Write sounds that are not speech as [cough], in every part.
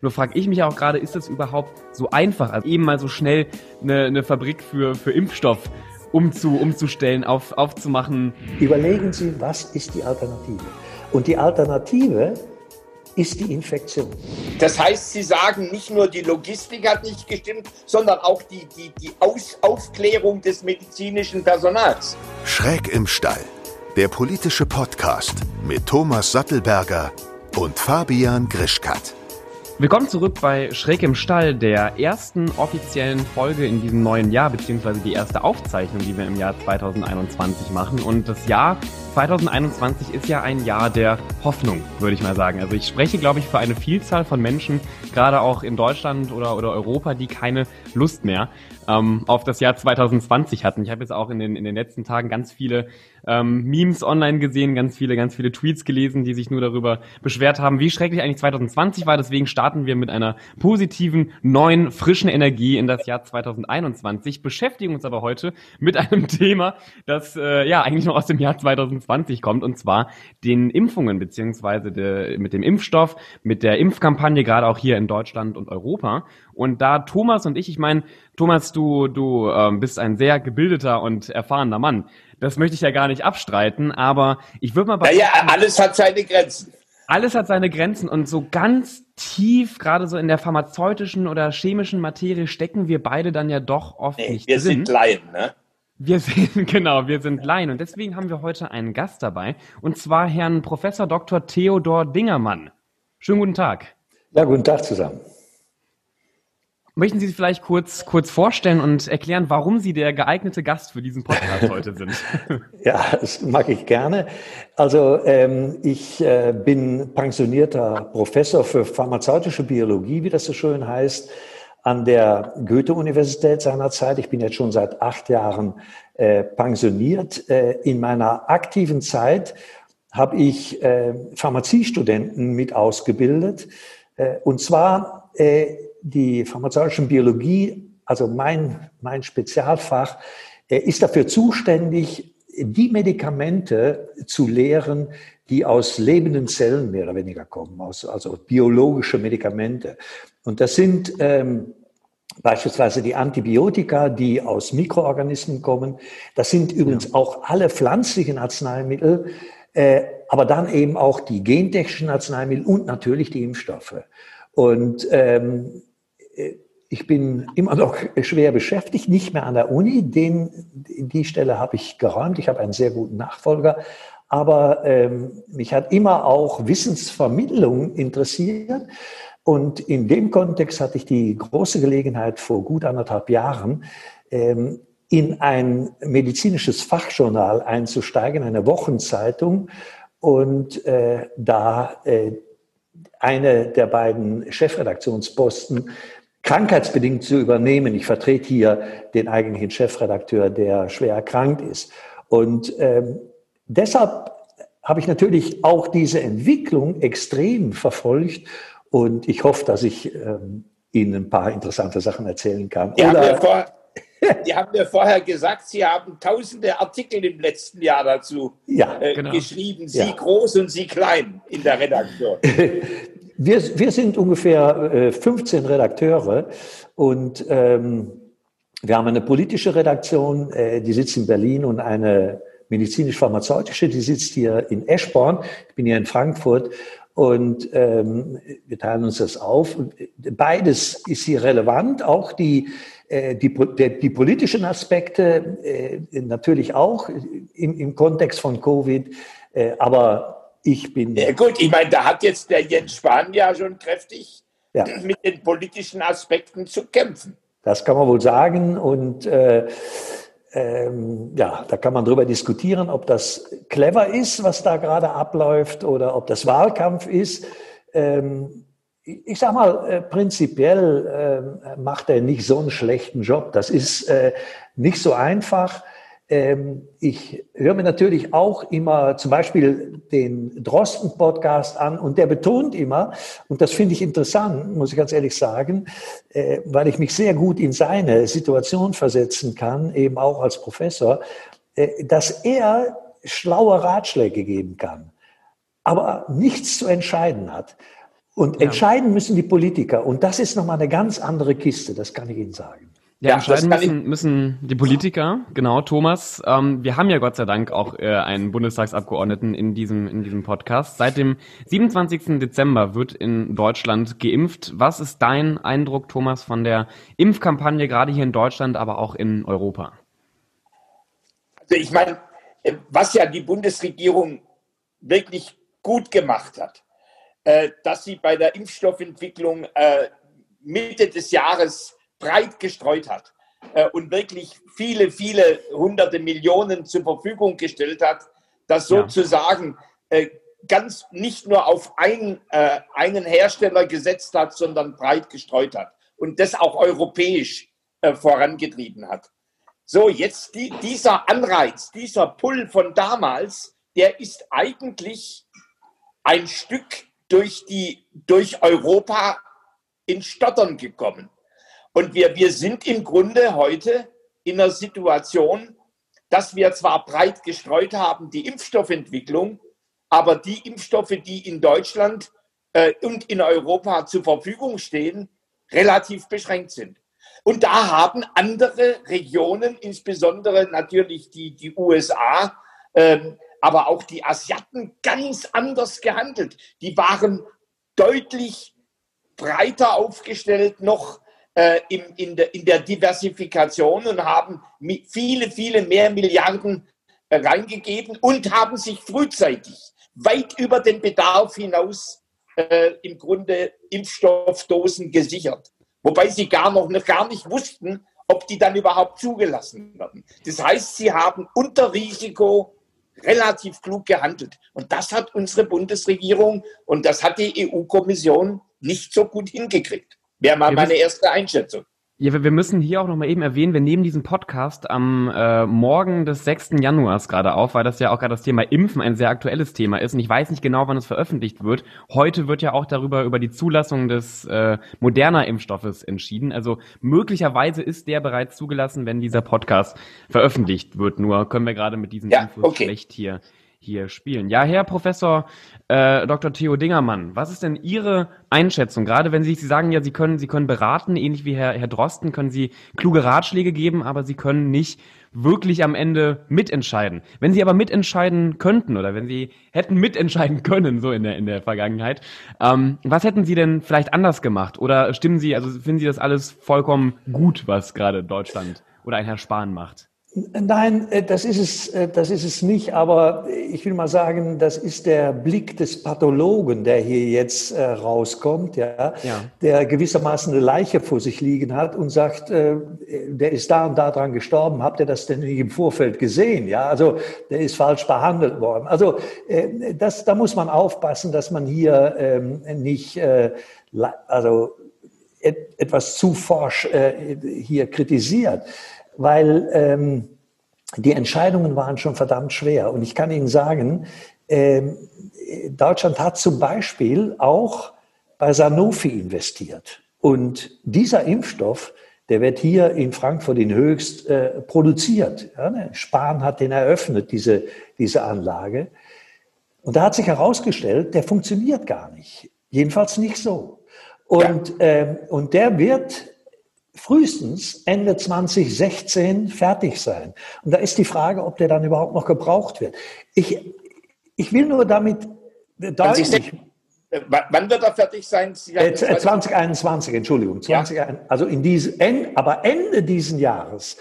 Nur frage ich mich auch gerade, ist das überhaupt so einfach, also eben mal so schnell eine, eine Fabrik für, für Impfstoff umzu, umzustellen, auf, aufzumachen? Überlegen Sie, was ist die Alternative? Und die Alternative ist die Infektion. Das heißt, Sie sagen, nicht nur die Logistik hat nicht gestimmt, sondern auch die, die, die Aus Aufklärung des medizinischen Personals. Schräg im Stall, der politische Podcast mit Thomas Sattelberger und Fabian Grischkat. Willkommen zurück bei Schräg im Stall, der ersten offiziellen Folge in diesem neuen Jahr, beziehungsweise die erste Aufzeichnung, die wir im Jahr 2021 machen. Und das Jahr 2021 ist ja ein Jahr der Hoffnung, würde ich mal sagen. Also ich spreche, glaube ich, für eine Vielzahl von Menschen, gerade auch in Deutschland oder, oder Europa, die keine Lust mehr ähm, auf das Jahr 2020 hatten. Ich habe jetzt auch in den, in den letzten Tagen ganz viele ähm, Memes online gesehen, ganz viele, ganz viele Tweets gelesen, die sich nur darüber beschwert haben, wie schrecklich eigentlich 2020 war. Deswegen starten wir mit einer positiven, neuen, frischen Energie in das Jahr 2021, beschäftigen uns aber heute mit einem [laughs] Thema, das äh, ja eigentlich noch aus dem Jahr 2020 kommt, und zwar den Impfungen beziehungsweise de, mit dem Impfstoff, mit der Impfkampagne, gerade auch hier in Deutschland und Europa. Und da Thomas und ich, ich meine, Thomas, du, du ähm, bist ein sehr gebildeter und erfahrener Mann. Das möchte ich ja gar nicht abstreiten, aber ich würde mal bei. Naja, alles hat seine Grenzen. Alles hat seine Grenzen und so ganz tief, gerade so in der pharmazeutischen oder chemischen Materie, stecken wir beide dann ja doch oft nee, nicht wir drin. Wir sind Laien, ne? Wir sind, [laughs] genau, wir sind Laien und deswegen haben wir heute einen Gast dabei und zwar Herrn Professor Dr. Theodor Dingermann. Schönen guten Tag. Ja, guten Tag zusammen. Möchten Sie sich vielleicht kurz, kurz vorstellen und erklären, warum Sie der geeignete Gast für diesen Podcast [laughs] heute sind? ja, das mag ich gerne. Also ähm, ich äh, bin pensionierter Professor für pharmazeutische Biologie, wie das so schön heißt, an der Goethe-Universität seinerzeit. Ich bin jetzt schon seit acht Jahren äh, pensioniert. Äh, in meiner aktiven Zeit habe ich äh, Pharmaziestudenten mit ausgebildet. Äh, und zwar äh, die pharmazeutische Biologie, also mein, mein Spezialfach, ist dafür zuständig, die Medikamente zu lehren, die aus lebenden Zellen mehr oder weniger kommen, aus, also biologische Medikamente. Und das sind ähm, beispielsweise die Antibiotika, die aus Mikroorganismen kommen. Das sind übrigens ja. auch alle pflanzlichen Arzneimittel, äh, aber dann eben auch die gentechnischen Arzneimittel und natürlich die Impfstoffe. Und ähm, ich bin immer noch schwer beschäftigt, nicht mehr an der Uni. Den, die Stelle habe ich geräumt. Ich habe einen sehr guten Nachfolger. Aber ähm, mich hat immer auch Wissensvermittlung interessiert. Und in dem Kontext hatte ich die große Gelegenheit, vor gut anderthalb Jahren ähm, in ein medizinisches Fachjournal einzusteigen, eine Wochenzeitung, und äh, da äh, eine der beiden Chefredaktionsposten krankheitsbedingt zu übernehmen. Ich vertrete hier den eigentlichen Chefredakteur, der schwer erkrankt ist. Und ähm, deshalb habe ich natürlich auch diese Entwicklung extrem verfolgt und ich hoffe, dass ich ähm, Ihnen ein paar interessante Sachen erzählen kann. Die, Oder, haben mir vor, [laughs] die haben mir vorher gesagt, Sie haben tausende Artikel im letzten Jahr dazu ja, äh, genau. geschrieben, Sie ja. groß und Sie klein in der Redaktion. [laughs] Wir, wir sind ungefähr äh, 15 Redakteure und ähm, wir haben eine politische Redaktion, äh, die sitzt in Berlin und eine medizinisch-pharmazeutische, die sitzt hier in Eschborn. Ich bin hier in Frankfurt und ähm, wir teilen uns das auf. Beides ist hier relevant, auch die, äh, die, die, die politischen Aspekte äh, natürlich auch im, im Kontext von Covid, äh, aber ich bin. Ja, gut, ich meine, da hat jetzt der Jens Spahn ja schon kräftig ja. mit den politischen Aspekten zu kämpfen. Das kann man wohl sagen. Und äh, ähm, ja, da kann man drüber diskutieren, ob das clever ist, was da gerade abläuft, oder ob das Wahlkampf ist. Ähm, ich sag mal, äh, prinzipiell äh, macht er nicht so einen schlechten Job. Das ist äh, nicht so einfach. Ähm, ich höre mir natürlich auch immer zum Beispiel den Drosten-Podcast an und der betont immer, und das finde ich interessant, muss ich ganz ehrlich sagen, äh, weil ich mich sehr gut in seine Situation versetzen kann, eben auch als Professor, äh, dass er schlaue Ratschläge geben kann, aber nichts zu entscheiden hat. Und ja. entscheiden müssen die Politiker. Und das ist nochmal eine ganz andere Kiste, das kann ich Ihnen sagen. Ja, entscheiden müssen, müssen die Politiker, genau, Thomas. Ähm, wir haben ja Gott sei Dank auch äh, einen Bundestagsabgeordneten in diesem, in diesem Podcast. Seit dem 27. Dezember wird in Deutschland geimpft. Was ist dein Eindruck, Thomas, von der Impfkampagne, gerade hier in Deutschland, aber auch in Europa? Also ich meine, äh, was ja die Bundesregierung wirklich gut gemacht hat, äh, dass sie bei der Impfstoffentwicklung äh, Mitte des Jahres breit gestreut hat äh, und wirklich viele, viele hunderte Millionen zur Verfügung gestellt hat, das sozusagen ja. äh, ganz nicht nur auf ein, äh, einen Hersteller gesetzt hat, sondern breit gestreut hat und das auch europäisch äh, vorangetrieben hat. So, jetzt die, dieser Anreiz, dieser Pull von damals, der ist eigentlich ein Stück durch, die, durch Europa in Stottern gekommen. Und wir, wir sind im Grunde heute in einer Situation, dass wir zwar breit gestreut haben, die Impfstoffentwicklung, aber die Impfstoffe, die in Deutschland äh, und in Europa zur Verfügung stehen, relativ beschränkt sind. Und da haben andere Regionen, insbesondere natürlich die, die USA, ähm, aber auch die Asiaten, ganz anders gehandelt. Die waren deutlich breiter aufgestellt noch äh, in, in, der, in der Diversifikation und haben viele, viele mehr Milliarden äh, reingegeben und haben sich frühzeitig weit über den Bedarf hinaus äh, im Grunde Impfstoffdosen gesichert. Wobei sie gar noch gar nicht wussten, ob die dann überhaupt zugelassen werden. Das heißt, sie haben unter Risiko relativ klug gehandelt. Und das hat unsere Bundesregierung und das hat die EU-Kommission nicht so gut hingekriegt. Wäre mal meine erste Einschätzung. Ja, wir müssen hier auch nochmal eben erwähnen, wir nehmen diesen Podcast am äh, Morgen des 6. Januars gerade auf, weil das ja auch gerade das Thema Impfen ein sehr aktuelles Thema ist und ich weiß nicht genau, wann es veröffentlicht wird. Heute wird ja auch darüber über die Zulassung des äh, moderner Impfstoffes entschieden. Also möglicherweise ist der bereits zugelassen, wenn dieser Podcast veröffentlicht wird. Nur können wir gerade mit diesen ja, Infos okay. schlecht hier hier spielen. Ja, Herr Professor äh, Dr. Theo Dingermann, was ist denn Ihre Einschätzung? Gerade wenn Sie, Sie sagen ja, Sie können, Sie können beraten, ähnlich wie Herr, Herr Drosten, können Sie kluge Ratschläge geben, aber Sie können nicht wirklich am Ende mitentscheiden. Wenn Sie aber mitentscheiden könnten oder wenn Sie hätten mitentscheiden können, so in der, in der Vergangenheit, ähm, was hätten Sie denn vielleicht anders gemacht? Oder stimmen Sie, also finden Sie das alles vollkommen gut, was gerade Deutschland oder ein Herr Spahn macht? Nein, äh, das ist es, äh, das ist es nicht. Aber ich will mal sagen, das ist der Blick des Pathologen, der hier jetzt äh, rauskommt, ja, ja, der gewissermaßen eine Leiche vor sich liegen hat und sagt, der ist da und da dran gestorben. Habt ihr das denn nicht im Vorfeld gesehen? Ja, also der ist falsch behandelt worden. Also das, da muss man aufpassen, dass man hier ähm, nicht, also etwas zu forsch hier kritisiert weil ähm, die Entscheidungen waren schon verdammt schwer. Und ich kann Ihnen sagen, ähm, Deutschland hat zum Beispiel auch bei Sanofi investiert. Und dieser Impfstoff, der wird hier in Frankfurt in Höchst äh, produziert. Ja, ne? Spahn hat den eröffnet, diese, diese Anlage. Und da hat sich herausgestellt, der funktioniert gar nicht. Jedenfalls nicht so. Und, ja. ähm, und der wird frühestens Ende 2016 fertig sein. Und da ist die Frage, ob der dann überhaupt noch gebraucht wird. Ich, ich will nur damit deutlich... Wann wird er fertig sein? Äh, 2021, Entschuldigung. 20, ja. Also in diesem, aber Ende diesen Jahres.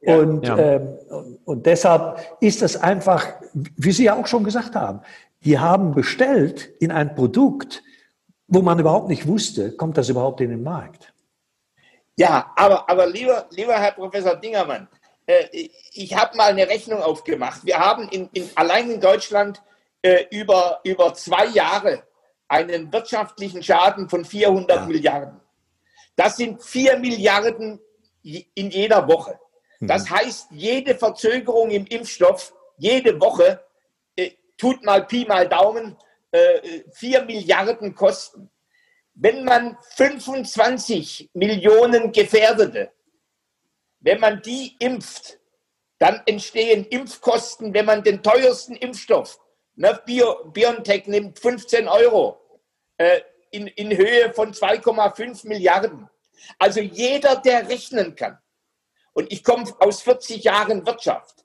Ja, und, ja. Ähm, und deshalb ist es einfach, wie Sie ja auch schon gesagt haben, die haben bestellt in ein Produkt, wo man überhaupt nicht wusste, kommt das überhaupt in den Markt. Ja, aber, aber lieber, lieber Herr Professor Dingermann, äh, ich habe mal eine Rechnung aufgemacht. Wir haben in, in, allein in Deutschland äh, über, über zwei Jahre einen wirtschaftlichen Schaden von 400 ja. Milliarden. Das sind 4 Milliarden in jeder Woche. Mhm. Das heißt, jede Verzögerung im Impfstoff, jede Woche, äh, tut mal Pi mal Daumen, äh, 4 Milliarden kosten. Wenn man 25 Millionen Gefährdete, wenn man die impft, dann entstehen Impfkosten, wenn man den teuersten Impfstoff, ne, Bio, BioNTech nimmt 15 Euro, äh, in, in Höhe von 2,5 Milliarden. Also jeder, der rechnen kann, und ich komme aus 40 Jahren Wirtschaft,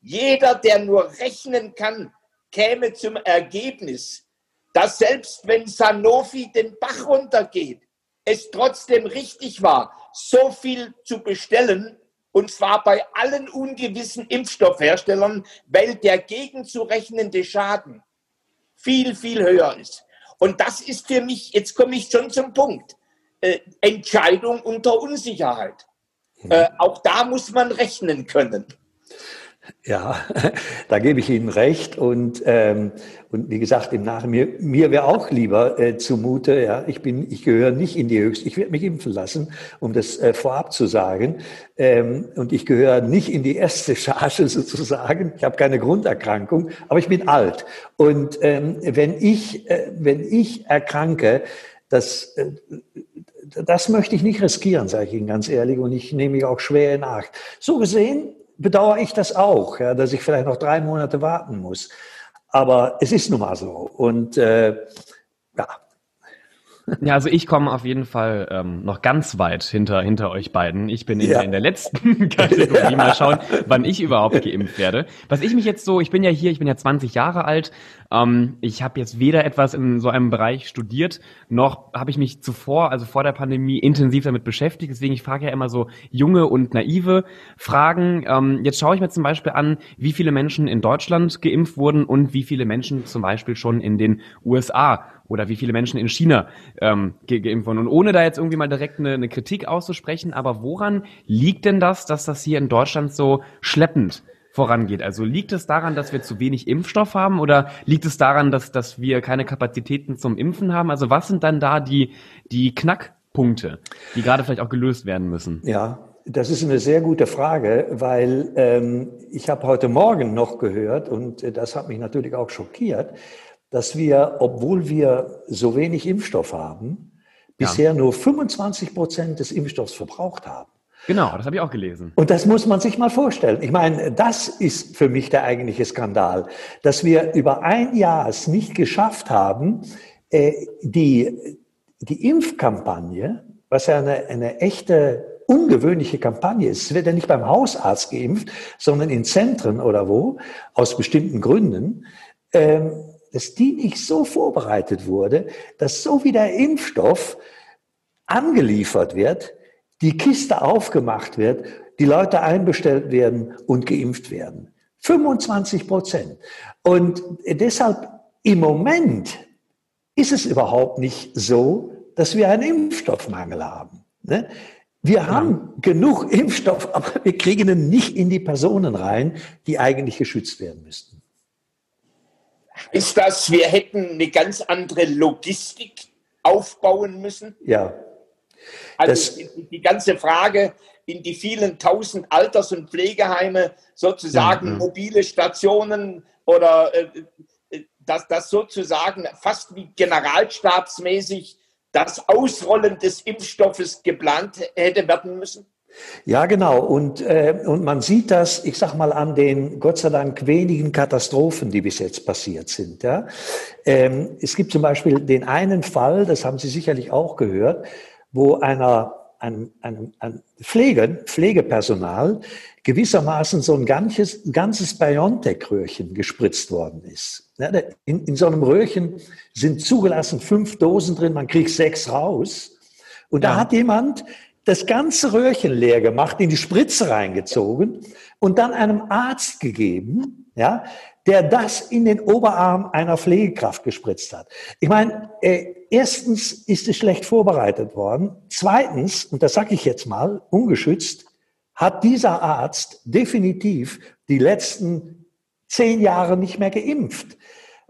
jeder, der nur rechnen kann, käme zum Ergebnis, dass selbst wenn Sanofi den Bach runtergeht, es trotzdem richtig war, so viel zu bestellen, und zwar bei allen ungewissen Impfstoffherstellern, weil der gegenzurechnende Schaden viel, viel höher ist. Und das ist für mich, jetzt komme ich schon zum Punkt, äh, Entscheidung unter Unsicherheit. Äh, auch da muss man rechnen können. Ja, [laughs] da gebe ich Ihnen recht. Und, ähm, und wie gesagt, im Nach mir, mir wäre auch lieber äh, zumute, ja, ich bin, ich gehöre nicht in die höchste, ich werde mich impfen lassen, um das äh, vorab zu sagen. Ähm, und ich gehöre nicht in die erste Charge [laughs] sozusagen. Ich habe keine Grunderkrankung, aber ich bin alt. Und ähm, wenn ich, äh, wenn ich erkranke, das, äh, das möchte ich nicht riskieren, sage ich Ihnen ganz ehrlich, und ich nehme mich auch schwer nach. So gesehen bedauere ich das auch, ja, dass ich vielleicht noch drei Monate warten muss. Aber es ist nun mal so. Und äh, ja, ja, also ich komme auf jeden Fall ähm, noch ganz weit hinter, hinter euch beiden. Ich bin in, ja. in der letzten [laughs] Kategorie. Mal schauen, wann ich überhaupt geimpft werde. Was ich mich jetzt so, ich bin ja hier, ich bin ja 20 Jahre alt. Ähm, ich habe jetzt weder etwas in so einem Bereich studiert, noch habe ich mich zuvor, also vor der Pandemie, intensiv damit beschäftigt. Deswegen, ich frage ja immer so junge und naive Fragen. Ähm, jetzt schaue ich mir zum Beispiel an, wie viele Menschen in Deutschland geimpft wurden und wie viele Menschen zum Beispiel schon in den USA oder wie viele Menschen in China ähm, ge geimpft wurden. Und ohne da jetzt irgendwie mal direkt eine, eine Kritik auszusprechen, aber woran liegt denn das, dass das hier in Deutschland so schleppend vorangeht? Also liegt es daran, dass wir zu wenig Impfstoff haben oder liegt es daran, dass, dass wir keine Kapazitäten zum Impfen haben? Also was sind dann da die, die Knackpunkte, die gerade vielleicht auch gelöst werden müssen? Ja, das ist eine sehr gute Frage, weil ähm, ich habe heute Morgen noch gehört und äh, das hat mich natürlich auch schockiert, dass wir, obwohl wir so wenig Impfstoff haben, bisher ja. nur 25 Prozent des Impfstoffs verbraucht haben. Genau, das habe ich auch gelesen. Und das muss man sich mal vorstellen. Ich meine, das ist für mich der eigentliche Skandal, dass wir über ein Jahr es nicht geschafft haben, äh, die, die Impfkampagne, was ja eine, eine echte ungewöhnliche Kampagne ist. Es wird ja nicht beim Hausarzt geimpft, sondern in Zentren oder wo, aus bestimmten Gründen. Ähm, dass die nicht so vorbereitet wurde, dass so wie der Impfstoff angeliefert wird, die Kiste aufgemacht wird, die Leute einbestellt werden und geimpft werden. 25 Prozent. Und deshalb im Moment ist es überhaupt nicht so, dass wir einen Impfstoffmangel haben. Ne? Wir haben ja. genug Impfstoff, aber wir kriegen ihn nicht in die Personen rein, die eigentlich geschützt werden müssten. Ist das, wir hätten eine ganz andere Logistik aufbauen müssen? Ja. Also die, die, ganze Frage in die vielen tausend Alters- und Pflegeheime, sozusagen ja. mobile Stationen oder äh, äh, dass das sozusagen fast wie generalstabsmäßig das Ausrollen des Impfstoffes geplant hätte werden müssen? Ja, genau. Und, äh, und man sieht das, ich sag mal, an den Gott sei Dank wenigen Katastrophen, die bis jetzt passiert sind. Ja? Ähm, es gibt zum Beispiel den einen Fall, das haben Sie sicherlich auch gehört, wo einer, ein, ein, ein Pflege, Pflegepersonal gewissermaßen so ein ganzes, ganzes BioNTech-Röhrchen gespritzt worden ist. In, in so einem Röhrchen sind zugelassen fünf Dosen drin, man kriegt sechs raus. Und ja. da hat jemand das ganze Röhrchen leer gemacht, in die Spritze reingezogen und dann einem Arzt gegeben, ja, der das in den Oberarm einer Pflegekraft gespritzt hat. Ich meine, äh, erstens ist es schlecht vorbereitet worden. Zweitens, und das sage ich jetzt mal, ungeschützt, hat dieser Arzt definitiv die letzten zehn Jahre nicht mehr geimpft,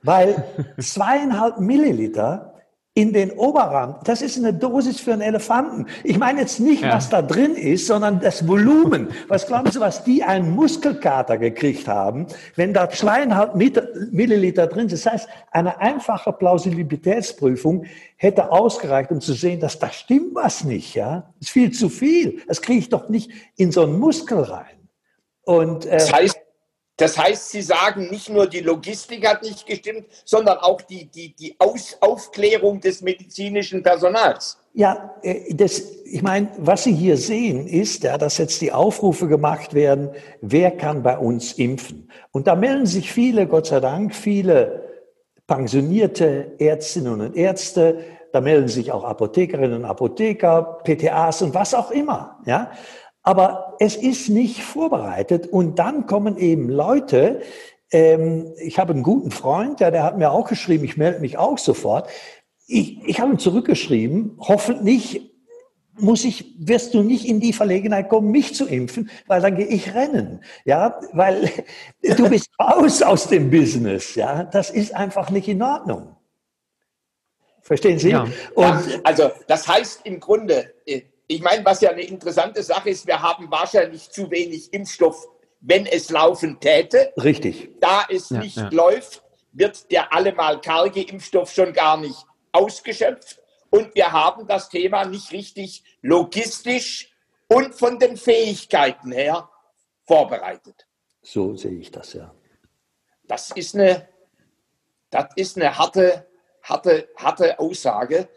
weil [laughs] zweieinhalb Milliliter in den Oberarm. Das ist eine Dosis für einen Elefanten. Ich meine jetzt nicht, ja. was da drin ist, sondern das Volumen. Was glauben Sie, was die einen Muskelkater gekriegt haben, wenn da zweieinhalb Milliliter drin sind? Das heißt, eine einfache Plausibilitätsprüfung hätte ausgereicht, um zu sehen, dass da stimmt was nicht. Ja, das ist viel zu viel. Das kriege ich doch nicht in so einen Muskel rein. Und äh, das heißt, Das heißt, Sie sagen, nicht nur die Logistik hat nicht gestimmt, sondern auch die, die, die Aus Aufklärung des medizinischen Personals. Ja, äh, das, ich meine, was Sie hier sehen, ist, ja, dass jetzt die Aufrufe gemacht werden, wer kann bei uns impfen? Und da melden sich viele, Gott sei Dank, viele pensionierte Ärztinnen und Ärzte, da melden sich auch Apothekerinnen und Apotheker, PTAs und was auch immer, ja. Aber es ist nicht vorbereitet und dann kommen eben Leute, ähm, ich habe einen guten Freund, ja, der hat mir auch geschrieben, ich melde mich auch sofort. Ich, ich habe ihm zurückgeschrieben, hoffentlich muss ich, wirst du nicht in die Verlegenheit kommen, mich zu impfen, weil dann gehe ich rennen. Ja, weil [laughs] du bist raus aus dem Business. Ja, das ist einfach nicht in Ordnung. Verstehen Sie? Ja. Und also, das heißt im Grunde, äh, ich meine, was ja eine interessante Sache ist, wir haben wahrscheinlich zu wenig Impfstoff, wenn es laufen täte. Richtig. Da es ja, nicht ja. läuft, wird der allemal karge Impfstoff schon gar nicht ausgeschöpft. Und wir haben das Thema nicht richtig logistisch und von den Fähigkeiten her vorbereitet. So sehe ich das, ja. Das ist eine, das ist eine harte, harte, harte Aussage.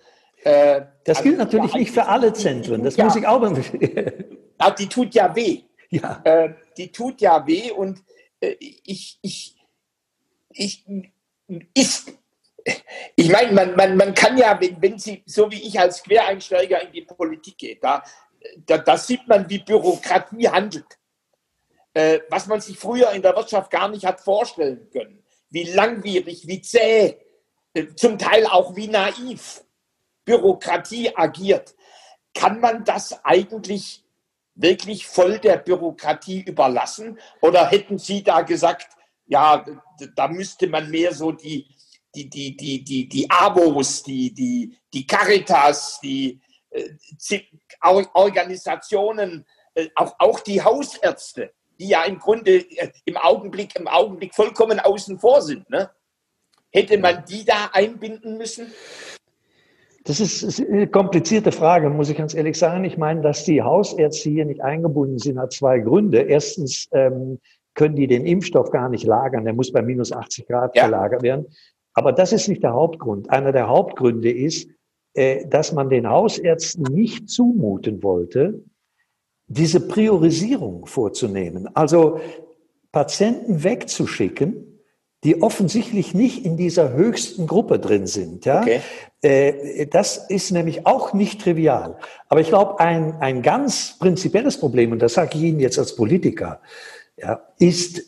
Äh, das gilt also, natürlich nicht für alle Zentren, das ja, muss ich auch mal. die tut ja weh. Ja. Äh, die tut ja weh und äh, ich, ich, ich, ist, ich meine, man, man, man kann ja, wenn, wenn Sie, so wie ich als Quereinsteiger in die Politik geht, da, da, da sieht man, wie Bürokratie handelt. Äh, was man sich früher in der Wirtschaft gar nicht hat vorstellen können. Wie langwierig, wie zäh, äh, zum Teil auch wie naiv Bürokratie agiert. Kann man das eigentlich wirklich voll der Bürokratie überlassen? Oder hätten Sie da gesagt, ja, da müsste man mehr so die, die, die, die, die, die Abos, die, die, die Caritas, die äh, Organisationen, äh, auch, auch die Hausärzte, die ja im Grunde äh, im Augenblick, im Augenblick vollkommen außen vor sind. Ne? Hätte man die da einbinden müssen? Das ist, eine komplizierte Frage, muss ich ganz ehrlich sagen. Ich meine, dass die Hausärzte hier nicht eingebunden sind, hat zwei Gründe. Erstens ähm, können die den Impfstoff gar nicht lagern. Der muss bei minus 80 Grad ja. gelagert werden. Aber das ist nicht der Hauptgrund. Einer der Hauptgründe ist, äh, dass man den Hausärzten nicht zumuten wollte, diese Priorisierung vorzunehmen. Also Patienten wegzuschicken, die offensichtlich nicht in dieser höchsten Gruppe drin sind. Ja? Okay. Äh, das ist nämlich auch nicht trivial. Aber ich glaube, ein, ein ganz prinzipielles Problem, und das sage ich Ihnen jetzt als Politiker, ja, ist,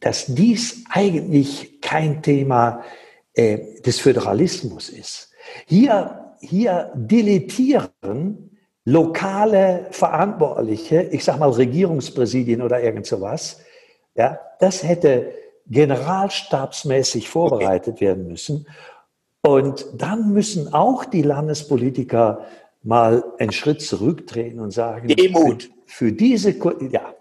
dass dies eigentlich kein Thema äh, des Föderalismus ist. Hier, hier deletieren lokale Verantwortliche, ich sage mal Regierungspräsidien oder irgend sowas, ja, das hätte generalstabsmäßig vorbereitet okay. werden müssen. Und dann müssen auch die Landespolitiker mal einen Schritt zurücktreten und sagen, Demut. Für, für diese, ja.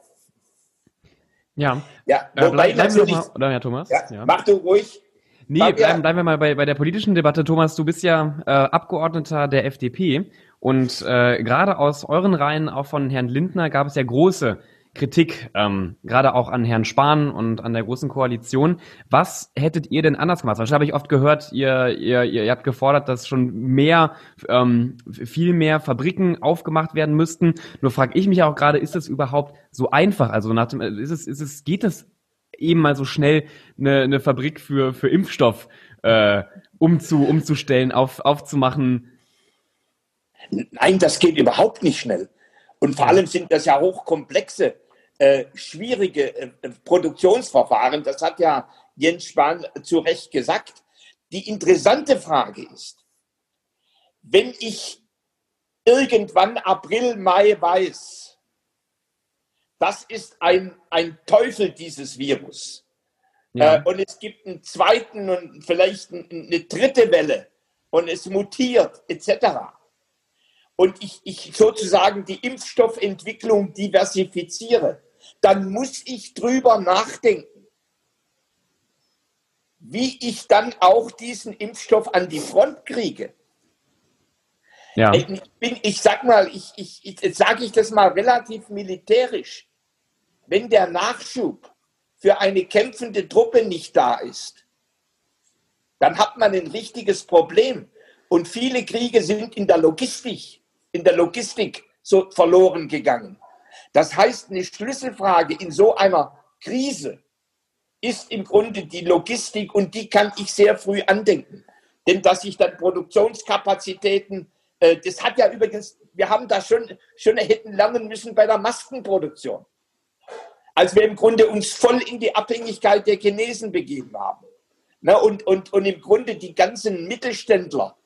Ja, ja äh, bleib, bleiben wir mal, oder Herr Thomas? Ja, ja. Mach du ruhig. Nee, bleiben, bleiben wir mal bei, bei der politischen Debatte. Thomas, du bist ja äh, Abgeordneter der FDP und äh, gerade aus euren Reihen, auch von Herrn Lindner, gab es ja große Kritik, ähm, gerade auch an Herrn Spahn und an der Großen Koalition. Was hättet ihr denn anders gemacht? Wahrscheinlich habe ich oft gehört, ihr, ihr, ihr habt gefordert, dass schon mehr, ähm, viel mehr Fabriken aufgemacht werden müssten. Nur frage ich mich auch gerade, ist das überhaupt so einfach? Also nach dem, ist es, ist es, geht es eben mal so schnell, eine, eine Fabrik für, für Impfstoff äh, umzu, umzustellen, auf, aufzumachen? Nein, das geht überhaupt nicht schnell. Und vor allem sind das ja hochkomplexe äh, schwierige äh, Produktionsverfahren. Das hat ja Jens Spahn zu Recht gesagt. Die interessante Frage ist, wenn ich irgendwann April, Mai weiß, das ist ein, ein Teufel dieses Virus. Ja. Äh, und es gibt einen zweiten und vielleicht eine dritte Welle und es mutiert etc. Und ich, ich sozusagen die Impfstoffentwicklung diversifiziere dann muss ich drüber nachdenken, wie ich dann auch diesen Impfstoff an die Front kriege. Ja. Ich, bin, ich sag mal, ich, ich, ich sage ich das mal relativ militärisch. Wenn der Nachschub für eine kämpfende Truppe nicht da ist, dann hat man ein richtiges Problem. Und viele Kriege sind in der Logistik, in der Logistik so verloren gegangen. Das heißt, eine Schlüsselfrage in so einer Krise ist im Grunde die Logistik und die kann ich sehr früh andenken. Denn dass sich dann Produktionskapazitäten, äh, das hat ja übrigens, wir haben da schon, schon hätten lernen müssen bei der Maskenproduktion. Als wir im Grunde uns voll in die Abhängigkeit der Chinesen begeben haben. Ne, und, und, und im Grunde die ganzen Mittelständler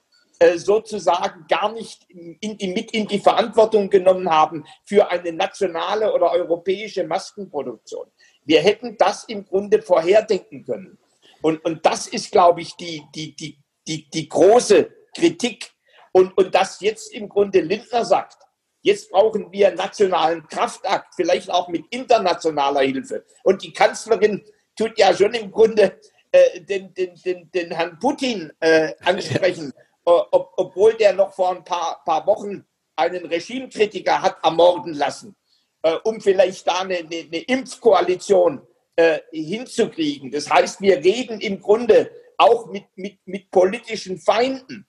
sozusagen gar nicht in die, mit in die Verantwortung genommen haben für eine nationale oder europäische Maskenproduktion. Wir hätten das im Grunde vorherdenken können. Und, und das ist, glaube ich, die, die, die, die, die große Kritik. Und, und dass jetzt im Grunde Lindner sagt, jetzt brauchen wir nationalen Kraftakt, vielleicht auch mit internationaler Hilfe. Und die Kanzlerin tut ja schon im Grunde äh, den, den, den, den Herrn Putin äh, ansprechen, äh, ob, obwohl der noch vor ein paar, paar Wochen einen Regimekritiker hat ermorden lassen äh, um vielleicht da eine, eine, eine Impfkoalition äh, hinzukriegen. Das heißt, wir reden im Grunde auch mit, mit, mit politischen Feinden,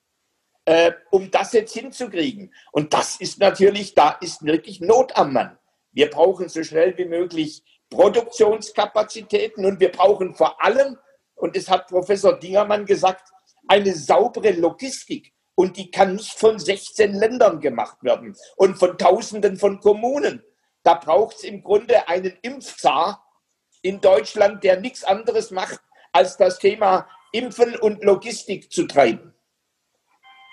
äh, um das jetzt hinzukriegen. Und das ist natürlich, da ist wirklich Not am Mann. Wir brauchen so schnell wie möglich Produktionskapazitäten und wir brauchen vor allem, und das hat Professor Dingermann gesagt, eine saubere Logistik. Und die kann nicht von 16 Ländern gemacht werden und von Tausenden von Kommunen. Da braucht es im Grunde einen Impfzar in Deutschland, der nichts anderes macht, als das Thema Impfen und Logistik zu treiben.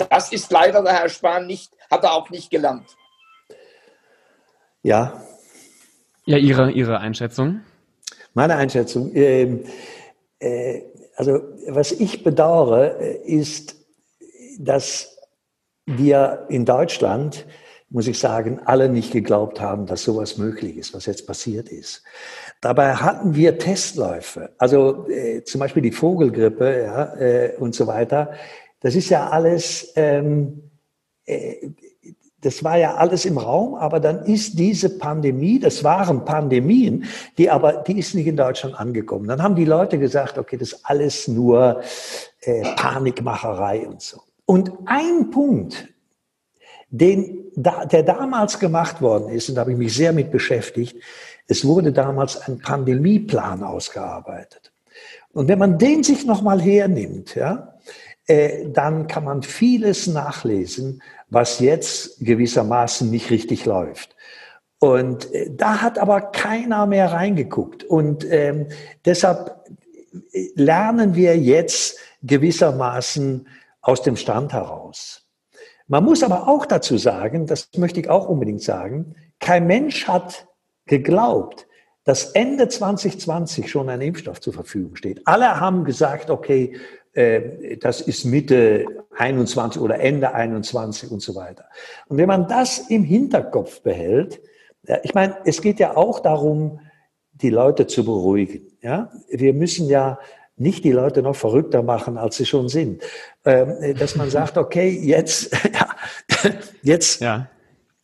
Das ist leider der Herr Spahn nicht, hat er auch nicht gelernt. Ja. Ja, Ihre, Ihre Einschätzung? Meine Einschätzung. Äh, äh, also, was ich bedauere, äh, ist, dass wir in Deutschland muss ich sagen, alle nicht geglaubt haben, dass sowas möglich ist, was jetzt passiert ist. Dabei hatten wir Testläufe, also äh, zum Beispiel die Vogelgrippe ja, äh, und so weiter. Das ist ja alles, ähm, äh, das war ja alles im Raum, aber dann ist diese Pandemie, das waren Pandemien, die aber, die ist nicht in Deutschland angekommen. Dann haben die Leute gesagt, okay, das ist alles nur äh, Panikmacherei und so. Und ein Punkt, den, der damals gemacht worden ist, und da habe ich mich sehr mit beschäftigt, es wurde damals ein Pandemieplan ausgearbeitet. Und wenn man den sich nochmal hernimmt, ja, äh, dann kann man vieles nachlesen, was jetzt gewissermaßen nicht richtig läuft. Und äh, da hat aber keiner mehr reingeguckt. Und ähm, deshalb äh, lernen wir jetzt gewissermaßen aus dem Stand heraus. Man muss aber auch dazu sagen, das möchte ich auch unbedingt sagen, kein Mensch hat geglaubt, dass Ende 2020 schon ein Impfstoff zur Verfügung steht. Alle haben gesagt, okay, das ist Mitte 21 oder Ende 21 und so weiter. Und wenn man das im Hinterkopf behält, ich meine, es geht ja auch darum, die Leute zu beruhigen. Ja, wir müssen ja nicht die Leute noch verrückter machen, als sie schon sind. Ähm, dass man sagt, [laughs] okay, jetzt, [laughs] ja, jetzt ja.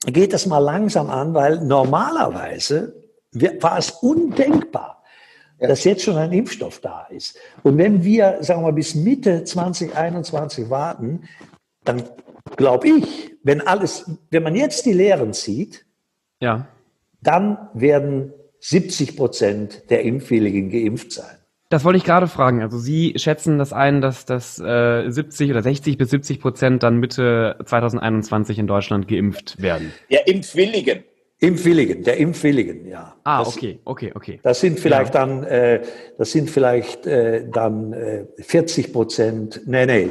geht das mal langsam an, weil normalerweise war es undenkbar, ja. dass jetzt schon ein Impfstoff da ist. Und wenn wir, sagen wir mal, bis Mitte 2021 warten, dann glaube ich, wenn alles, wenn man jetzt die Lehren zieht, ja. dann werden 70 Prozent der Impfwilligen geimpft sein. Das wollte ich gerade fragen. Also Sie schätzen das ein, dass das äh, 70 oder 60 bis 70 Prozent dann Mitte 2021 in Deutschland geimpft werden. Der Impfwilligen. Impfwilligen, der Impfwilligen, ja. Ah, das, okay, okay, okay. Das sind vielleicht ja. dann, äh, das sind vielleicht äh, dann äh, 40 Prozent, nee, nee,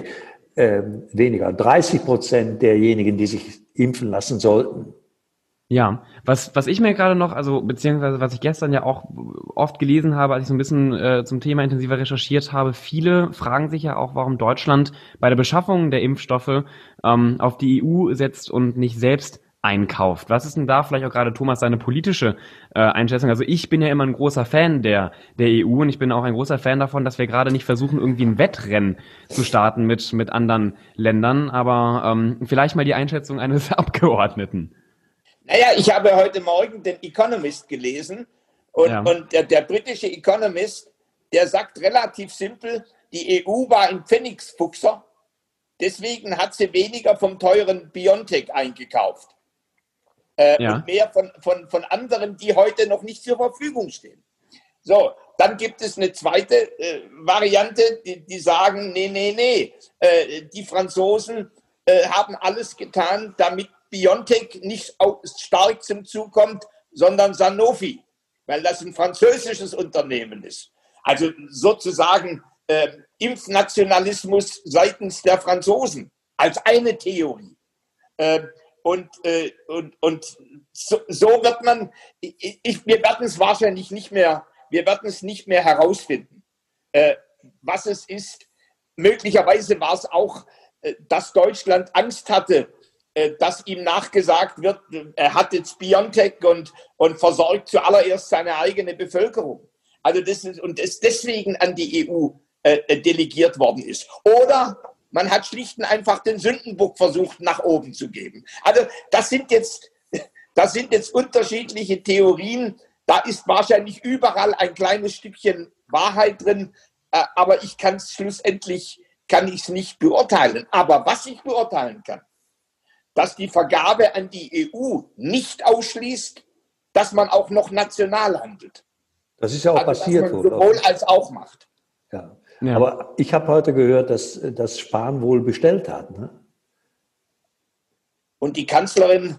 äh, weniger, 30 Prozent derjenigen, die sich impfen lassen sollten. Ja, was, was ich mir gerade noch, also beziehungsweise was ich gestern ja auch oft gelesen habe, als ich so ein bisschen äh, zum Thema intensiver recherchiert habe, viele fragen sich ja auch, warum Deutschland bei der Beschaffung der Impfstoffe ähm, auf die EU setzt und nicht selbst einkauft. Was ist denn da vielleicht auch gerade Thomas seine politische äh, Einschätzung? Also ich bin ja immer ein großer Fan der der EU und ich bin auch ein großer Fan davon, dass wir gerade nicht versuchen irgendwie ein Wettrennen zu starten mit mit anderen Ländern, aber ähm, vielleicht mal die Einschätzung eines [laughs] Abgeordneten. Naja, ich habe heute Morgen den Economist gelesen Und, ja. und der, der britische Economist, der sagt relativ simpel, die EU war ein Pfennigsfuchser, deswegen hat sie weniger vom teuren Biontech eingekauft. Äh, ja. Und mehr von, von, von anderen, die heute noch nicht zur Verfügung stehen. So, dann gibt es eine zweite äh, Variante, die, die, sagen, nee, nee, nee, äh, die Franzosen äh, haben alles getan, damit Biontech nicht stark zum Zug kommt, sondern Sanofi, weil das ein französisches Unternehmen ist. Also sozusagen äh, Impfnationalismus seitens der Franzosen als eine Theorie. Und, äh, und, und so, so, wird man, ich, wir werden es wahrscheinlich nicht mehr, wir werden es nicht mehr herausfinden, äh, was es ist. Möglicherweise war es auch, äh, dass Deutschland Angst hatte, äh, dass ihm nachgesagt wird, er hat jetzt Biontech und, und versorgt zuallererst seine eigene Bevölkerung. Also das ist, und das deswegen an die EU äh, äh, delegiert worden ist. Oder man hat schlicht und einfach den Sündenbock versucht, nach oben zu geben. Also das sind jetzt, [laughs] das sind jetzt unterschiedliche Theorien. Da ist wahrscheinlich überall ein kleines Stückchen Wahrheit drin, äh, aber ich kann es schlussendlich kann ich es nicht beurteilen. Aber was ich beurteilen kann, dass die Vergabe an die EU nicht ausschließt, dass man auch noch national handelt. Das ist ja auch also, passiert. Dass man sowohl als auch macht. Ja. Ja. Aber ich habe heute gehört, dass das Spahn wohl bestellt hat. Ne? Und die Kanzlerin?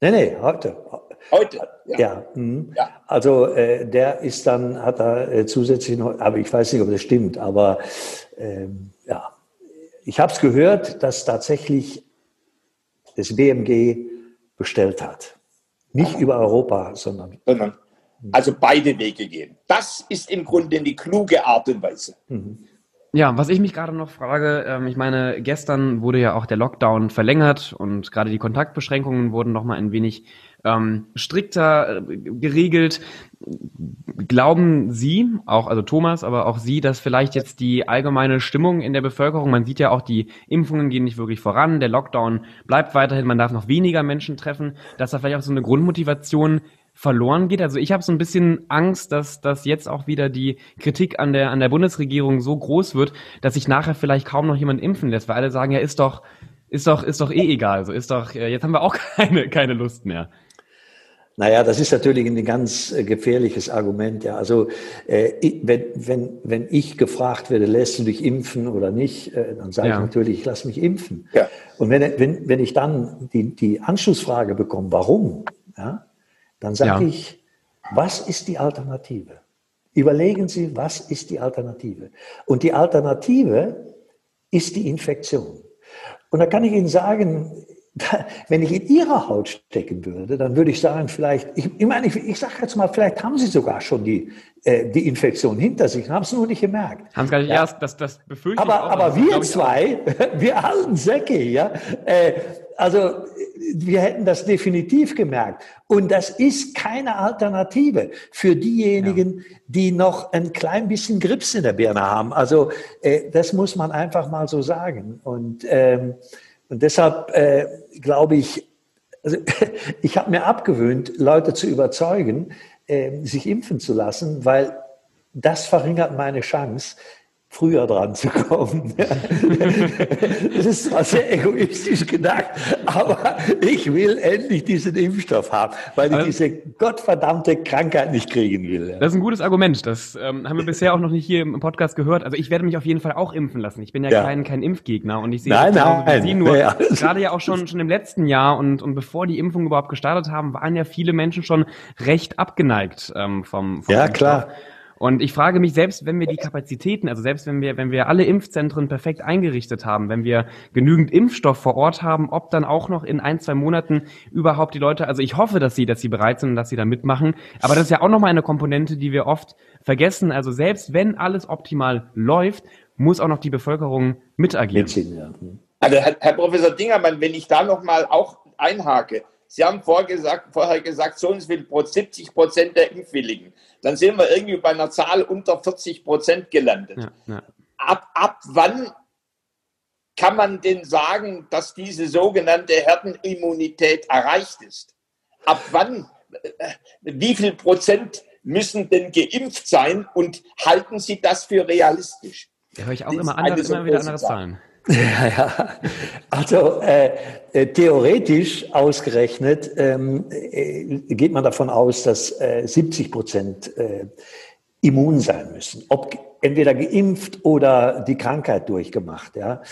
Nee, nee, heute. Heute, ja. ja, mhm. ja. Also äh, der ist dann, hat er äh, zusätzlich noch, aber ich weiß nicht, ob das stimmt, aber ähm, ja, ich habe es gehört, dass tatsächlich das BMG bestellt hat. Nicht über Europa, sondern. sondern also beide Wege gehen. Das ist im Grunde die kluge Art und Weise. Mhm. Ja, was ich mich gerade noch frage, ähm, ich meine, gestern wurde ja auch der Lockdown verlängert und gerade die Kontaktbeschränkungen wurden noch mal ein wenig ähm, strikter äh, geregelt. Glauben Sie, auch also Thomas, aber auch Sie, dass vielleicht jetzt die allgemeine Stimmung in der Bevölkerung, man sieht ja auch, die Impfungen gehen nicht wirklich voran, der Lockdown bleibt weiterhin, man darf noch weniger Menschen treffen, dass da vielleicht auch so eine Grundmotivation verloren geht. Also ich habe so ein bisschen Angst, dass, dass jetzt auch wieder die Kritik an der, an der Bundesregierung so groß wird, dass sich nachher vielleicht kaum noch jemand impfen lässt, weil alle sagen, ja, ist doch, ist doch, ist doch eh egal. So ist doch, äh, jetzt haben wir auch [laughs] keine, keine Lust mehr. Naja, das ist natürlich ein ganz äh, gefährliches Argument. Ja, also äh, wenn, wenn, wenn ich gefragt werde, lässt du dich impfen oder nicht, äh, dann sage ja. ich natürlich, ich lasse mich impfen. Ja. Und wenn, wenn, wenn ich dann die, die Anschlussfrage bekomme, warum, ja, dann sage ja. ich, was ist die Alternative? Überlegen Sie, was ist die Alternative? Und die Alternative ist die Infektion. Und da kann ich Ihnen sagen, [laughs] wenn ich in Ihrer Haut stecken würde, dann würde ich sagen, vielleicht, ich, ich meine, ich, ich sage jetzt mal, vielleicht haben Sie sogar schon die, äh, die Infektion hinter sich, haben es nur nicht gemerkt. Haben Sie gar nicht ja. erst, das, das befürchte aber, auch, Aber wir zwei, [laughs] wir alten Säcke, ja, äh, also wir hätten das definitiv gemerkt. Und das ist keine Alternative für diejenigen, ja. die noch ein klein bisschen Grips in der Birne haben. Also äh, das muss man einfach mal so sagen. Und ähm, und deshalb äh, glaube ich, also [laughs] ich habe mir abgewöhnt, Leute zu überzeugen, äh, sich impfen zu lassen, weil das verringert meine Chance, früher dran zu kommen. [laughs] das ist zwar sehr egoistisch gedacht, aber ich will endlich diesen Impfstoff haben, weil ich diese gottverdammte Krankheit nicht kriegen will. Das ist ein gutes Argument. Das ähm, haben wir bisher auch noch nicht hier im Podcast gehört. Also ich werde mich auf jeden Fall auch impfen lassen. Ich bin ja, ja. Kein, kein Impfgegner und ich sehe nein, das nein, Sie nur. Ja. [laughs] Gerade ja auch schon, schon im letzten Jahr und, und bevor die Impfungen überhaupt gestartet haben, waren ja viele Menschen schon recht abgeneigt ähm, vom, vom Ja, Impfstoff. klar. Und ich frage mich, selbst wenn wir die Kapazitäten, also selbst wenn wir, wenn wir alle Impfzentren perfekt eingerichtet haben, wenn wir genügend Impfstoff vor Ort haben, ob dann auch noch in ein, zwei Monaten überhaupt die Leute, also ich hoffe, dass sie, dass sie bereit sind und dass sie da mitmachen. Aber das ist ja auch nochmal eine Komponente, die wir oft vergessen. Also selbst wenn alles optimal läuft, muss auch noch die Bevölkerung mitagieren. Also Herr, Herr Professor Dingermann, wenn ich da nochmal auch einhake, Sie haben vorher gesagt, vorher gesagt so und so viel 70 Prozent der Impfwilligen. Dann sind wir irgendwie bei einer Zahl unter 40 Prozent gelandet. Ja, ja. Ab, ab wann kann man denn sagen, dass diese sogenannte Herdenimmunität erreicht ist? Ab wann, äh, wie viel Prozent müssen denn geimpft sein und halten Sie das für realistisch? Da höre ich auch immer, andere, immer wieder andere Zahlen. Ja, ja. Also äh, äh, theoretisch ausgerechnet ähm, äh, geht man davon aus, dass äh, 70 Prozent äh, immun sein müssen. Ob entweder geimpft oder die Krankheit durchgemacht. Ja.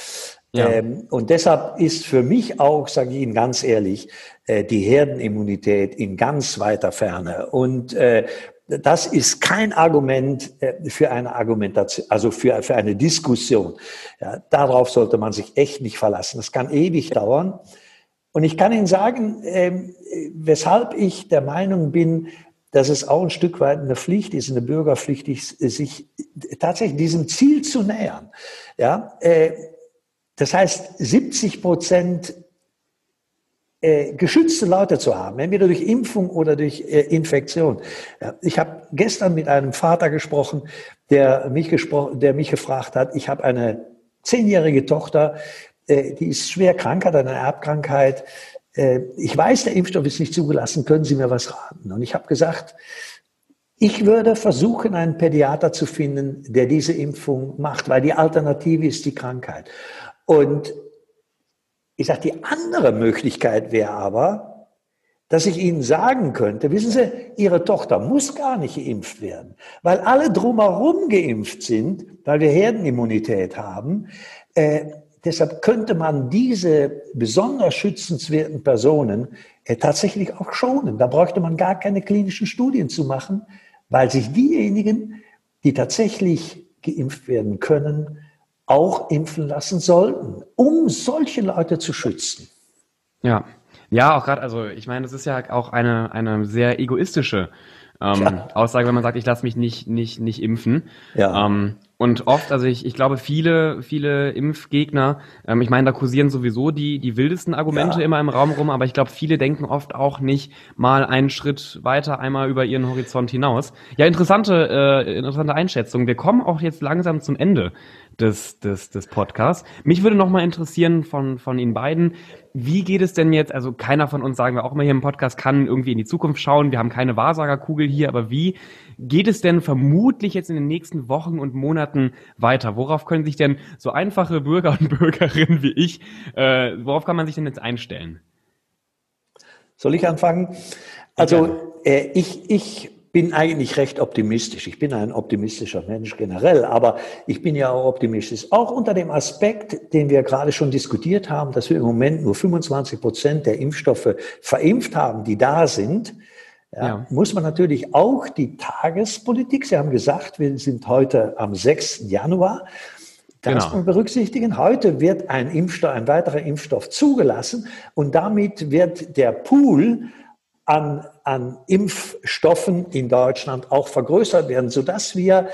ja. Ähm, und deshalb ist für mich auch, sage ich Ihnen ganz ehrlich, äh, die Herdenimmunität in ganz weiter Ferne. Und äh, das ist kein Argument äh, für eine Argumentation, also für, für eine Diskussion. Ja, darauf sollte man sich echt nicht verlassen. Das kann ewig dauern. Und ich kann Ihnen sagen, ähm, weshalb ich der Meinung bin, dass es auch ein Stück weit eine Pflicht ist, eine Bürgerpflicht sich tatsächlich diesem Ziel zu nähern. Ja, äh, das heißt, 70 Prozent geschützte Leute zu haben, entweder durch Impfung oder durch äh, Infektion. Ich habe gestern mit einem Vater gesprochen, der mich, gesprochen, der mich gefragt hat, ich habe eine zehnjährige Tochter, äh, die ist schwer krank, hat eine Erbkrankheit. Äh, ich weiß, der Impfstoff ist nicht zugelassen, können Sie mir was raten? Und ich habe gesagt, ich würde versuchen, einen Pädiater zu finden, der diese Impfung macht, weil die Alternative ist die Krankheit. Und ich sage, die andere Möglichkeit wäre aber, dass ich Ihnen sagen könnte, wissen Sie, Ihre Tochter muss gar nicht geimpft werden, weil alle drumherum geimpft sind, weil wir Herdenimmunität haben. Äh, deshalb könnte man diese besonders schützenswerten Personen äh, tatsächlich auch schonen. Da bräuchte man gar keine klinischen Studien zu machen, weil sich diejenigen, die tatsächlich geimpft werden können, auch impfen lassen sollten, um solche Leute zu schützen. Ja, ja, auch gerade, also ich meine, das ist ja auch eine, eine sehr egoistische ähm, ja. Aussage, wenn man sagt, ich lasse mich nicht, nicht, nicht impfen. Ja. Ähm, und oft, also ich, ich glaube, viele, viele Impfgegner, ähm, ich meine, da kursieren sowieso die, die wildesten Argumente ja. immer im Raum rum, aber ich glaube, viele denken oft auch nicht mal einen Schritt weiter, einmal über ihren Horizont hinaus. Ja, interessante, äh, interessante Einschätzung. Wir kommen auch jetzt langsam zum Ende des, des, des Podcasts. Mich würde noch mal interessieren von, von Ihnen beiden, wie geht es denn jetzt, also keiner von uns, sagen wir auch immer hier im Podcast, kann irgendwie in die Zukunft schauen. Wir haben keine Wahrsagerkugel hier, aber wie geht es denn vermutlich jetzt in den nächsten Wochen und Monaten weiter? Worauf können sich denn so einfache Bürger und Bürgerinnen wie ich, äh, worauf kann man sich denn jetzt einstellen? Soll ich anfangen? Also äh, ich, ich bin eigentlich recht optimistisch. Ich bin ein optimistischer Mensch generell, aber ich bin ja auch optimistisch. Auch unter dem Aspekt, den wir gerade schon diskutiert haben, dass wir im Moment nur 25 Prozent der Impfstoffe verimpft haben, die da sind, ja, ja. muss man natürlich auch die Tagespolitik, Sie haben gesagt, wir sind heute am 6. Januar, das genau. man berücksichtigen. Heute wird ein Impfstoff, ein weiterer Impfstoff zugelassen und damit wird der Pool an, an Impfstoffen in Deutschland auch vergrößert werden, so dass wir,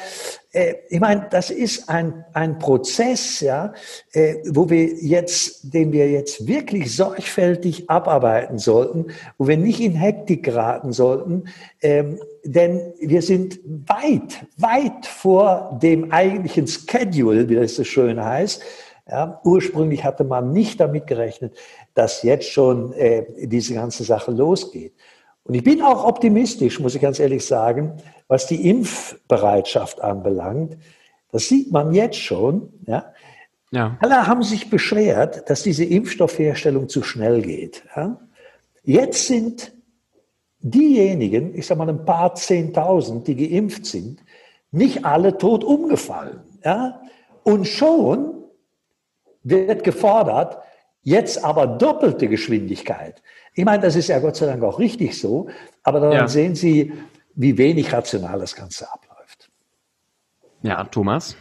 äh, ich meine, das ist ein, ein Prozess, ja, äh, wo wir jetzt, den wir jetzt wirklich sorgfältig abarbeiten sollten, wo wir nicht in Hektik geraten sollten, ähm, denn wir sind weit, weit vor dem eigentlichen Schedule, wie das so schön heißt. Ja, ursprünglich hatte man nicht damit gerechnet, dass jetzt schon äh, diese ganze Sache losgeht. Und ich bin auch optimistisch, muss ich ganz ehrlich sagen, was die Impfbereitschaft anbelangt. Das sieht man jetzt schon. Ja? Ja. Alle haben sich beschwert, dass diese Impfstoffherstellung zu schnell geht. Ja? Jetzt sind diejenigen, ich sage mal ein paar Zehntausend, die geimpft sind, nicht alle tot umgefallen. Ja? Und schon wird gefordert, Jetzt aber doppelte Geschwindigkeit. Ich meine, das ist ja Gott sei Dank auch richtig so, aber dann ja. sehen Sie, wie wenig rational das Ganze abläuft. Ja, Thomas,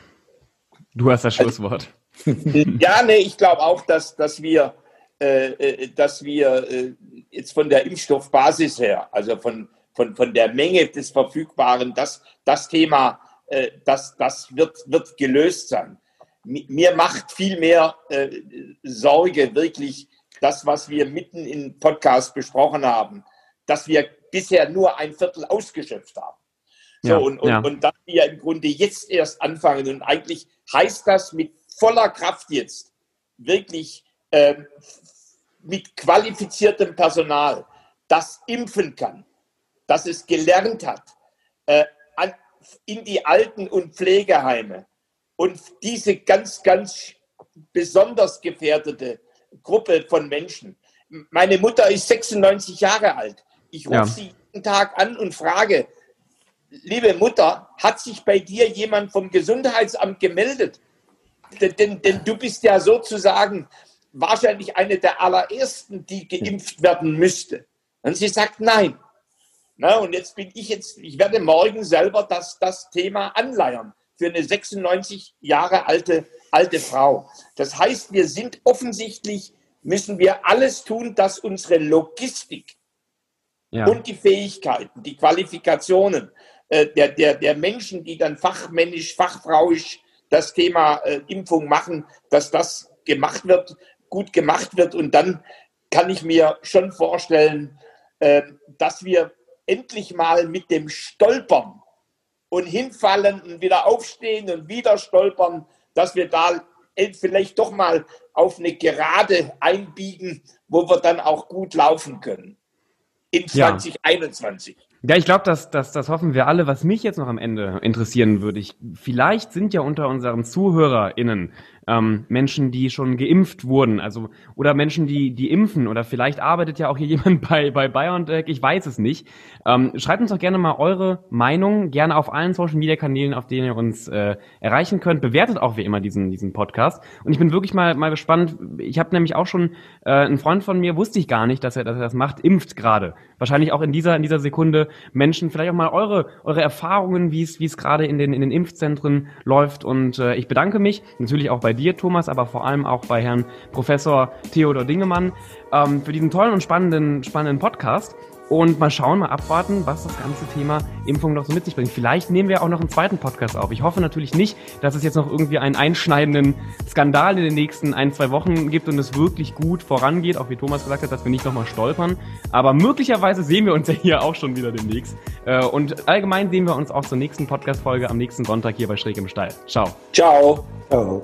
du hast das also, Schlusswort. [laughs] ja, nee, ich glaube auch, dass, dass wir, äh, äh, dass wir äh, jetzt von der Impfstoffbasis her, also von, von, von der Menge des Verfügbaren, das, das Thema, äh, das, das wird, wird gelöst sein mir macht viel mehr äh, Sorge wirklich das, was wir mitten im Podcast besprochen haben, dass wir bisher nur ein Viertel ausgeschöpft haben. So, ja, und, und, ja. und dass wir im Grunde jetzt erst anfangen. Und eigentlich heißt das mit voller Kraft jetzt wirklich äh, mit qualifiziertem Personal, das impfen kann, das es gelernt hat, äh, an, in die Alten- und Pflegeheime. Und diese ganz, ganz besonders gefährdete Gruppe von Menschen. Meine Mutter ist 96 Jahre alt. Ich rufe ja. sie jeden Tag an und frage, liebe Mutter, hat sich bei dir jemand vom Gesundheitsamt gemeldet? Denn, denn, denn du bist ja sozusagen wahrscheinlich eine der allerersten, die geimpft werden müsste. Und sie sagt nein. Na, und jetzt bin ich jetzt, ich werde morgen selber das, das Thema anleiern für eine 96 Jahre alte, alte Frau. Das heißt, wir sind offensichtlich, müssen wir alles tun, dass unsere Logistik ja. und die Fähigkeiten, die Qualifikationen äh, der, der, der Menschen, die dann fachmännisch, fachfrauisch das Thema äh, Impfung machen, dass das gemacht wird, gut gemacht wird. Und dann kann ich mir schon vorstellen, äh, dass wir endlich mal mit dem Stolpern und hinfallen und wieder aufstehen und wieder stolpern, dass wir da vielleicht doch mal auf eine Gerade einbiegen, wo wir dann auch gut laufen können in 2021. Ja. Ja, ich glaube, das, das, das hoffen wir alle. Was mich jetzt noch am Ende interessieren würde, ich, vielleicht sind ja unter unseren ZuhörerInnen ähm, Menschen, die schon geimpft wurden, also oder Menschen, die die impfen oder vielleicht arbeitet ja auch hier [laughs] jemand bei bei BioNTech, ich weiß es nicht. Ähm, schreibt uns doch gerne mal eure Meinung, gerne auf allen Social Media Kanälen, auf denen ihr uns äh, erreichen könnt. Bewertet auch wie immer diesen diesen Podcast. Und ich bin wirklich mal mal gespannt. Ich habe nämlich auch schon äh, einen Freund von mir wusste ich gar nicht, dass er dass er das macht, impft gerade. Wahrscheinlich auch in dieser in dieser Sekunde Menschen vielleicht auch mal eure eure Erfahrungen, wie es wie es gerade in den in den Impfzentren läuft. Und äh, ich bedanke mich natürlich auch bei dir, Thomas, aber vor allem auch bei Herrn Professor Theodor Dingemann ähm, für diesen tollen und spannenden, spannenden Podcast und mal schauen, mal abwarten, was das ganze Thema Impfung noch so mit sich bringt. Vielleicht nehmen wir auch noch einen zweiten Podcast auf. Ich hoffe natürlich nicht, dass es jetzt noch irgendwie einen einschneidenden Skandal in den nächsten ein, zwei Wochen gibt und es wirklich gut vorangeht, auch wie Thomas gesagt hat, dass wir nicht nochmal stolpern. Aber möglicherweise sehen wir uns ja hier auch schon wieder demnächst. Äh, und allgemein sehen wir uns auch zur nächsten Podcast-Folge am nächsten Sonntag hier bei Schräg im Stall. Ciao. Ciao. Ciao.